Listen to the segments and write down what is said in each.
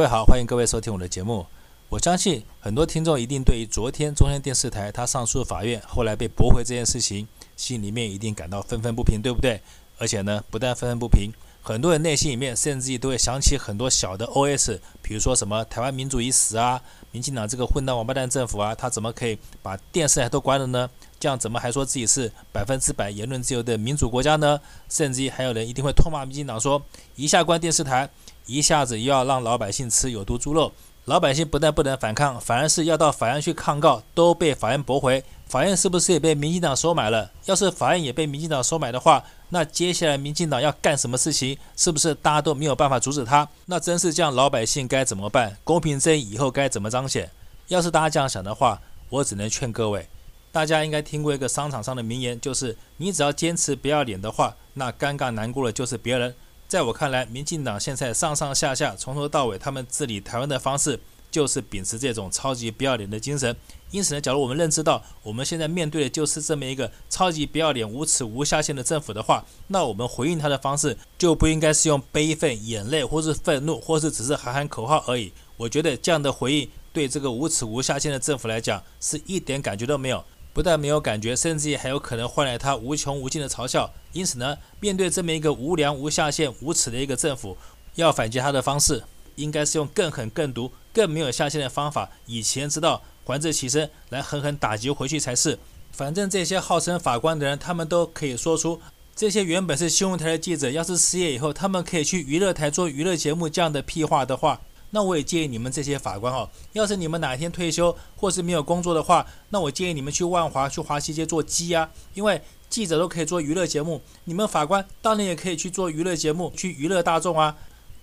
各位好，欢迎各位收听我的节目。我相信很多听众一定对于昨天中央电视台他上诉法院后来被驳回这件事情，心里面一定感到愤愤不平，对不对？而且呢，不但愤愤不平，很多人内心里面甚至于都会想起很多小的 OS，比如说什么台湾民主已死啊，民进党这个混蛋王八蛋政府啊，他怎么可以把电视台都关了呢？这样怎么还说自己是百分之百言论自由的民主国家呢？甚至于还有人一定会痛骂民进党说，一下关电视台。一下子又要让老百姓吃有毒猪肉，老百姓不但不能反抗，反而是要到法院去抗告，都被法院驳回。法院是不是也被民进党收买了？要是法院也被民进党收买的话，那接下来民进党要干什么事情，是不是大家都没有办法阻止他？那真是这样，老百姓该怎么办？公平正义以后该怎么彰显？要是大家这样想的话，我只能劝各位，大家应该听过一个商场上的名言，就是你只要坚持不要脸的话，那尴尬难过的就是别人。在我看来，民进党现在上上下下从头到尾，他们治理台湾的方式就是秉持这种超级不要脸的精神。因此呢，假如我们认知到我们现在面对的就是这么一个超级不要脸、无耻无下限的政府的话，那我们回应他的方式就不应该是用悲愤、眼泪，或是愤怒，或是只是喊喊口号而已。我觉得这样的回应对这个无耻无下限的政府来讲是一点感觉都没有。不但没有感觉，甚至还有可能换来他无穷无尽的嘲笑。因此呢，面对这么一个无良、无下限、无耻的一个政府，要反击他的方式，应该是用更狠、更毒、更没有下限的方法，以其人之道还治其身，来狠狠打击回去才是。反正这些号称法官的人，他们都可以说出这些原本是新闻台的记者，要是失业以后，他们可以去娱乐台做娱乐节目这样的屁话的话。那我也建议你们这些法官哦，要是你们哪天退休或是没有工作的话，那我建议你们去万华、去华西街做鸡啊，因为记者都可以做娱乐节目，你们法官当然也可以去做娱乐节目，去娱乐大众啊。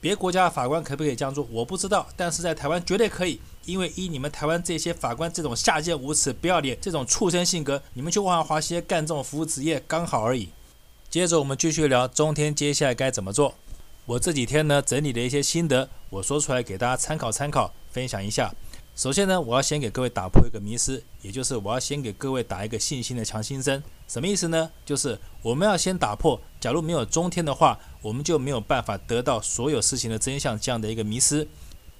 别国家的法官可不可以这样做？我不知道，但是在台湾绝对可以，因为依你们台湾这些法官这种下贱无耻、不要脸、这种畜生性格，你们去万华、西干这种服务职业刚好而已。接着我们继续聊中天接下来该怎么做。我这几天呢整理了一些心得，我说出来给大家参考参考，分享一下。首先呢，我要先给各位打破一个迷思，也就是我要先给各位打一个信心的强心针。什么意思呢？就是我们要先打破，假如没有中天的话，我们就没有办法得到所有事情的真相这样的一个迷思，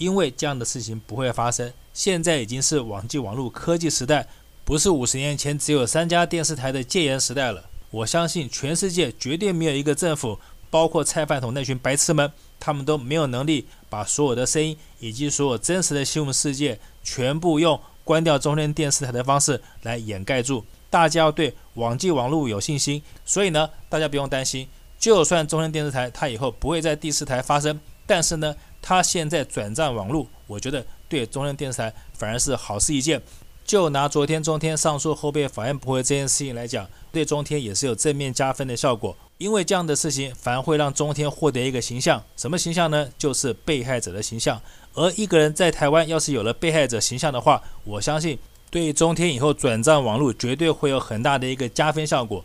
因为这样的事情不会发生。现在已经是网际网络科技时代，不是五十年前只有三家电视台的戒严时代了。我相信全世界绝对没有一个政府。包括菜饭桶那群白痴们，他们都没有能力把所有的声音以及所有真实的新闻世界全部用关掉中天电视台的方式来掩盖住。大家要对网际网络有信心，所以呢，大家不用担心。就算中天电视台它以后不会在第四台发声，但是呢，他现在转战网络，我觉得对中天电视台反而是好事一件。就拿昨天中天上诉后被法院驳回这件事情来讲，对中天也是有正面加分的效果。因为这样的事情反而会让中天获得一个形象，什么形象呢？就是被害者的形象。而一个人在台湾要是有了被害者形象的话，我相信对中天以后转战网络绝对会有很大的一个加分效果。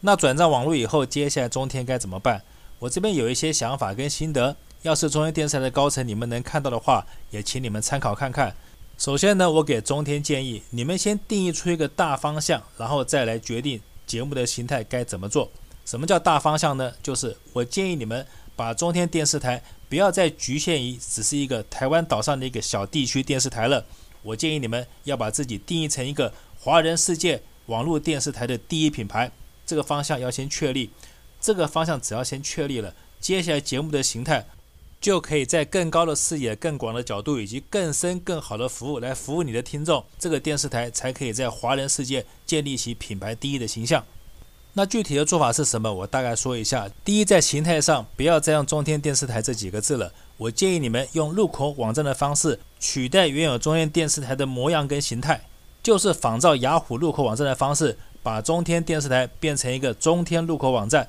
那转战网络以后，接下来中天该怎么办？我这边有一些想法跟心得，要是中天电视台的高层你们能看到的话，也请你们参考看看。首先呢，我给中天建议，你们先定义出一个大方向，然后再来决定节目的形态该怎么做。什么叫大方向呢？就是我建议你们把中天电视台不要再局限于只是一个台湾岛上的一个小地区电视台了。我建议你们要把自己定义成一个华人世界网络电视台的第一品牌。这个方向要先确立。这个方向只要先确立了，接下来节目的形态。就可以在更高的视野、更广的角度以及更深、更好的服务来服务你的听众，这个电视台才可以在华人世界建立起品牌第一的形象。那具体的做法是什么？我大概说一下。第一，在形态上不要再用中天电视台这几个字了，我建议你们用入口网站的方式取代原有中天电视台的模样跟形态，就是仿照雅虎入口网站的方式，把中天电视台变成一个中天入口网站。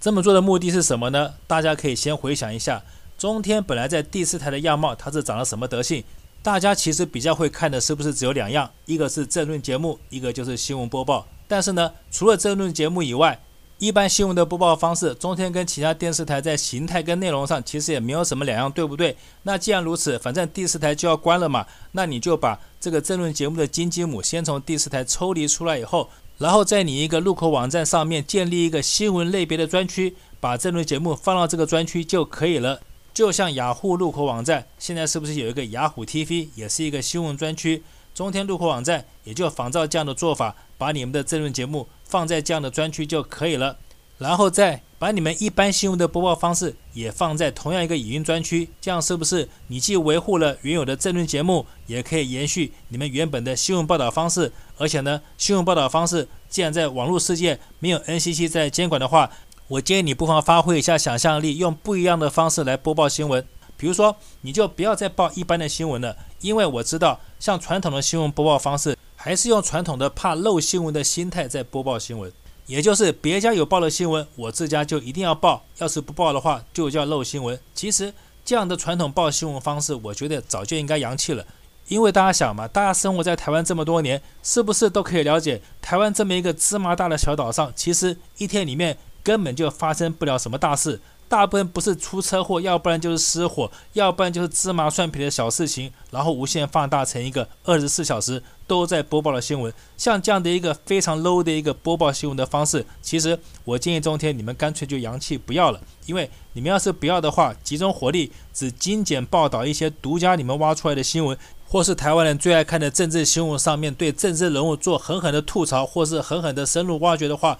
这么做的目的是什么呢？大家可以先回想一下。中天本来在第四台的样貌，它是长了什么德性？大家其实比较会看的是不是只有两样？一个是政论节目，一个就是新闻播报。但是呢，除了政论节目以外，一般新闻的播报方式，中天跟其他电视台在形态跟内容上其实也没有什么两样，对不对？那既然如此，反正第四台就要关了嘛，那你就把这个政论节目的金鸡母先从第四台抽离出来以后，然后在你一个入口网站上面建立一个新闻类别的专区，把政论节目放到这个专区就可以了。就像雅虎路口网站，现在是不是有一个雅虎 TV，也是一个新闻专区？中天路口网站也就仿照这样的做法，把你们的政论节目放在这样的专区就可以了。然后再把你们一般新闻的播报方式也放在同样一个语音专区，这样是不是你既维护了原有的政论节目，也可以延续你们原本的新闻报道方式？而且呢，新闻报道方式既然在网络世界没有 NCC 在监管的话，我建议你不妨发挥一下想象力，用不一样的方式来播报新闻。比如说，你就不要再报一般的新闻了，因为我知道，像传统的新闻播报方式，还是用传统的怕漏新闻的心态在播报新闻，也就是别家有报的新闻，我自家就一定要报，要是不报的话，就叫漏新闻。其实这样的传统报新闻方式，我觉得早就应该扬弃了，因为大家想嘛，大家生活在台湾这么多年，是不是都可以了解，台湾这么一个芝麻大的小岛上，其实一天里面。根本就发生不了什么大事，大部分不是出车祸，要不然就是失火，要不然就是芝麻蒜皮的小事情，然后无限放大成一个二十四小时都在播报的新闻。像这样的一个非常 low 的一个播报新闻的方式，其实我建议中天你们干脆就扬弃不要了，因为你们要是不要的话，集中火力只精简报道一些独家你们挖出来的新闻，或是台湾人最爱看的政治新闻上面对政治人物做狠狠的吐槽，或是狠狠的深入挖掘的话。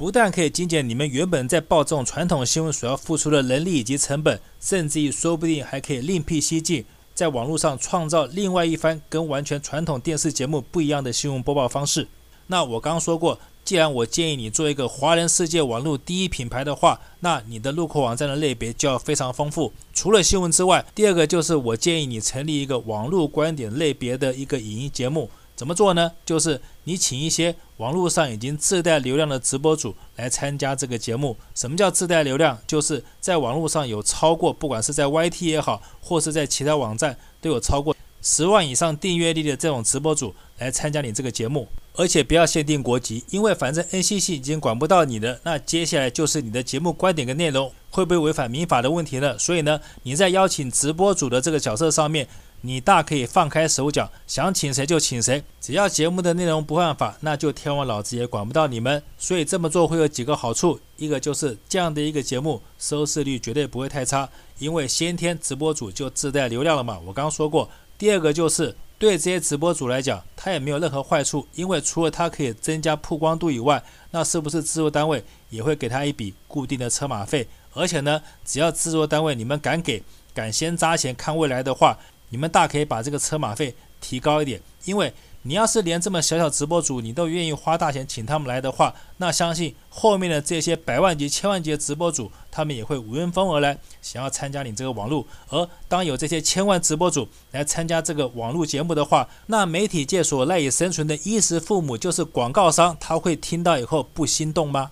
不但可以精简你们原本在报这种传统新闻所要付出的人力以及成本，甚至于说不定还可以另辟蹊径，在网络上创造另外一番跟完全传统电视节目不一样的新闻播报方式。那我刚刚说过，既然我建议你做一个华人世界网络第一品牌的话，那你的路口网站的类别就要非常丰富。除了新闻之外，第二个就是我建议你成立一个网络观点类别的一个影音节目。怎么做呢？就是你请一些网络上已经自带流量的直播主来参加这个节目。什么叫自带流量？就是在网络上有超过，不管是在 YT 也好，或是在其他网站，都有超过十万以上订阅率的这种直播主来参加你这个节目。而且不要限定国籍，因为反正 NCC 已经管不到你的。那接下来就是你的节目观点跟内容会不会违反民法的问题了。所以呢，你在邀请直播主的这个角色上面。你大可以放开手脚，想请谁就请谁，只要节目的内容不犯法，那就天王老子也管不到你们。所以这么做会有几个好处，一个就是这样的一个节目收视率绝对不会太差，因为先天直播主就自带流量了嘛。我刚说过，第二个就是对这些直播主来讲，他也没有任何坏处，因为除了他可以增加曝光度以外，那是不是制作单位也会给他一笔固定的车马费？而且呢，只要制作单位你们敢给，敢先砸钱看未来的话。你们大可以把这个车马费提高一点，因为你要是连这么小小直播主你都愿意花大钱请他们来的话，那相信后面的这些百万级、千万级的直播主，他们也会闻风而来，想要参加你这个网络。而当有这些千万直播主来参加这个网络节目的话，那媒体界所赖以生存的衣食父母就是广告商，他会听到以后不心动吗？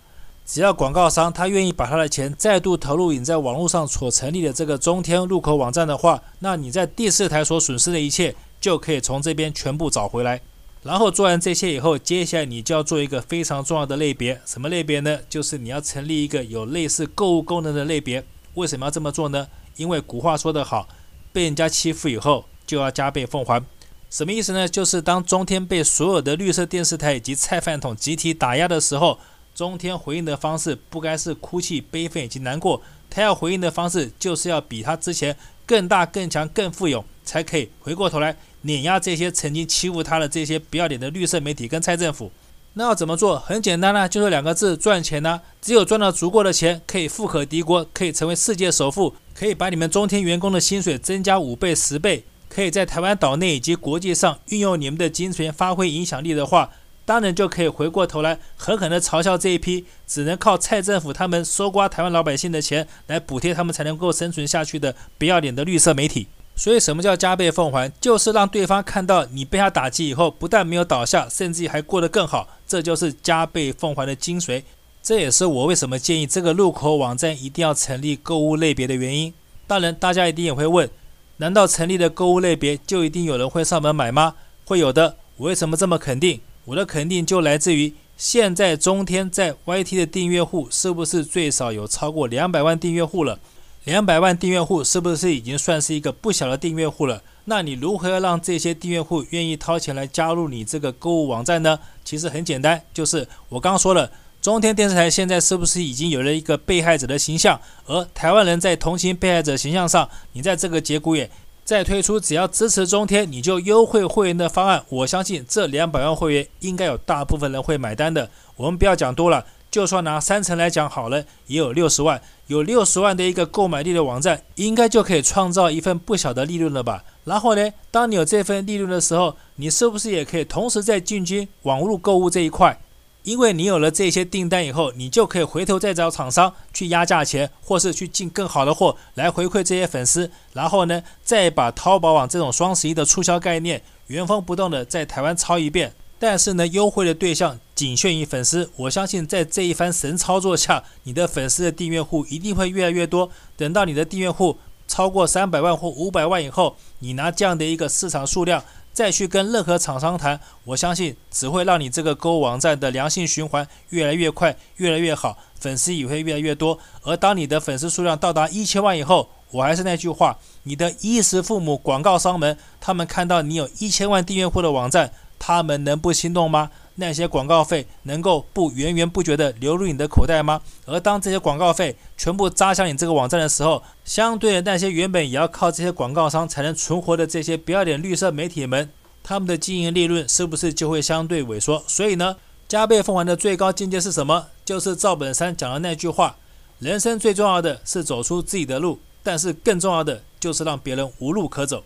只要广告商他愿意把他的钱再度投入你在网络上所成立的这个中天入口网站的话，那你在第四台所损失的一切就可以从这边全部找回来。然后做完这些以后，接下来你就要做一个非常重要的类别，什么类别呢？就是你要成立一个有类似购物功能的类别。为什么要这么做呢？因为古话说得好，被人家欺负以后就要加倍奉还。什么意思呢？就是当中天被所有的绿色电视台以及菜饭桶集体打压的时候。中天回应的方式不该是哭泣、悲愤以及难过，他要回应的方式就是要比他之前更大、更强、更富有，才可以回过头来碾压这些曾经欺负他的这些不要脸的绿色媒体跟蔡政府。那要怎么做？很简单呢、就是两个字：赚钱呢、只有赚到足够的钱，可以富可敌国，可以成为世界首富，可以把你们中天员工的薪水增加五倍、十倍，可以在台湾岛内以及国际上运用你们的金钱发挥影响力的话。当然就可以回过头来狠狠地嘲笑这一批只能靠蔡政府他们搜刮台湾老百姓的钱来补贴他们才能够生存下去的不要脸的绿色媒体。所以什么叫加倍奉还？就是让对方看到你被他打击以后，不但没有倒下，甚至还过得更好。这就是加倍奉还的精髓。这也是我为什么建议这个路口网站一定要成立购物类别的原因。当然，大家一定也会问：难道成立的购物类别就一定有人会上门买吗？会有的。我为什么这么肯定？我的肯定就来自于现在中天在 YT 的订阅户是不是最少有超过两百万订阅户了？两百万订阅户是不是已经算是一个不小的订阅户了？那你如何要让这些订阅户愿意掏钱来加入你这个购物网站呢？其实很简单，就是我刚刚说了，中天电视台现在是不是已经有了一个被害者的形象？而台湾人在同情被害者形象上，你在这个节骨眼再推出只要支持中天你就优惠会员的方案，我相信这两百万会员应该有大部分人会买单的。我们不要讲多了，就算拿三成来讲好了，也有六十万，有六十万的一个购买力的网站，应该就可以创造一份不小的利润了吧？然后呢，当你有这份利润的时候，你是不是也可以同时在进军网络购物这一块？因为你有了这些订单以后，你就可以回头再找厂商去压价钱，或是去进更好的货来回馈这些粉丝，然后呢，再把淘宝网这种双十一的促销概念原封不动的在台湾抄一遍。但是呢，优惠的对象仅限于粉丝。我相信在这一番神操作下，你的粉丝的订阅户一定会越来越多。等到你的订阅户超过三百万或五百万以后，你拿这样的一个市场数量。再去跟任何厂商谈，我相信只会让你这个购物网站的良性循环越来越快，越来越好，粉丝也会越来越多。而当你的粉丝数量到达一千万以后，我还是那句话，你的衣食父母广告商们，他们看到你有一千万订阅户的网站，他们能不心动吗？那些广告费能够不源源不绝地流入你的口袋吗？而当这些广告费全部扎向你这个网站的时候，相对的那些原本也要靠这些广告商才能存活的这些不要脸绿色媒体们，他们的经营利润是不是就会相对萎缩？所以呢，加倍奉还的最高境界是什么？就是赵本山讲的那句话：人生最重要的是走出自己的路，但是更重要的就是让别人无路可走。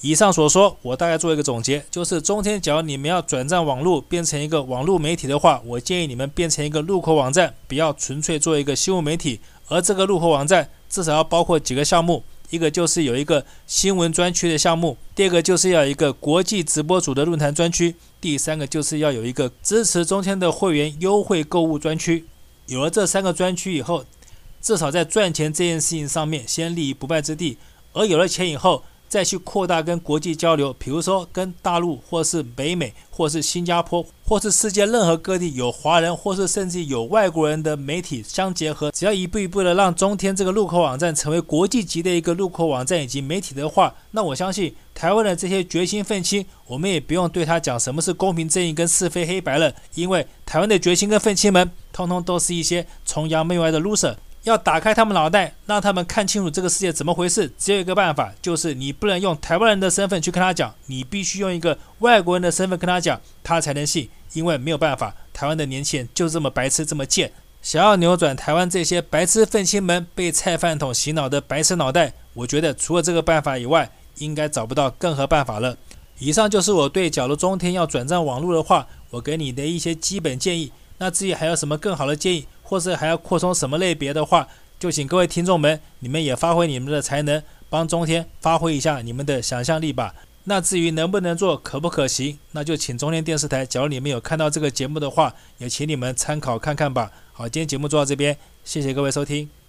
以上所说，我大概做一个总结，就是中天，假如你们要转战网络，变成一个网络媒体的话，我建议你们变成一个入口网站，不要纯粹做一个新闻媒体。而这个入口网站至少要包括几个项目，一个就是有一个新闻专区的项目，第二个就是要一个国际直播组的论坛专区，第三个就是要有一个支持中天的会员优惠购物专区。有了这三个专区以后，至少在赚钱这件事情上面先立于不败之地。而有了钱以后，再去扩大跟国际交流，比如说跟大陆，或是北美，或是新加坡，或是世界任何各地有华人，或是甚至有外国人的媒体相结合，只要一步一步的让中天这个入口网站成为国际级的一个入口网站以及媒体的话，那我相信台湾的这些决心愤青，我们也不用对他讲什么是公平正义跟是非黑白了，因为台湾的决心跟愤青们，通通都是一些崇洋媚外的 loser。要打开他们脑袋，让他们看清楚这个世界怎么回事。只有一个办法，就是你不能用台湾人的身份去跟他讲，你必须用一个外国人的身份跟他讲，他才能信。因为没有办法，台湾的年轻人就这么白痴，这么贱。想要扭转台湾这些白痴愤青们被菜饭桶洗脑的白痴脑袋，我觉得除了这个办法以外，应该找不到更何办法了。以上就是我对假如中天要转战网络的话，我给你的一些基本建议。那至于还有什么更好的建议？或是还要扩充什么类别的话，就请各位听众们，你们也发挥你们的才能，帮中天发挥一下你们的想象力吧。那至于能不能做，可不可行，那就请中天电视台，假如你们有看到这个节目的话，也请你们参考看看吧。好，今天节目做到这边，谢谢各位收听。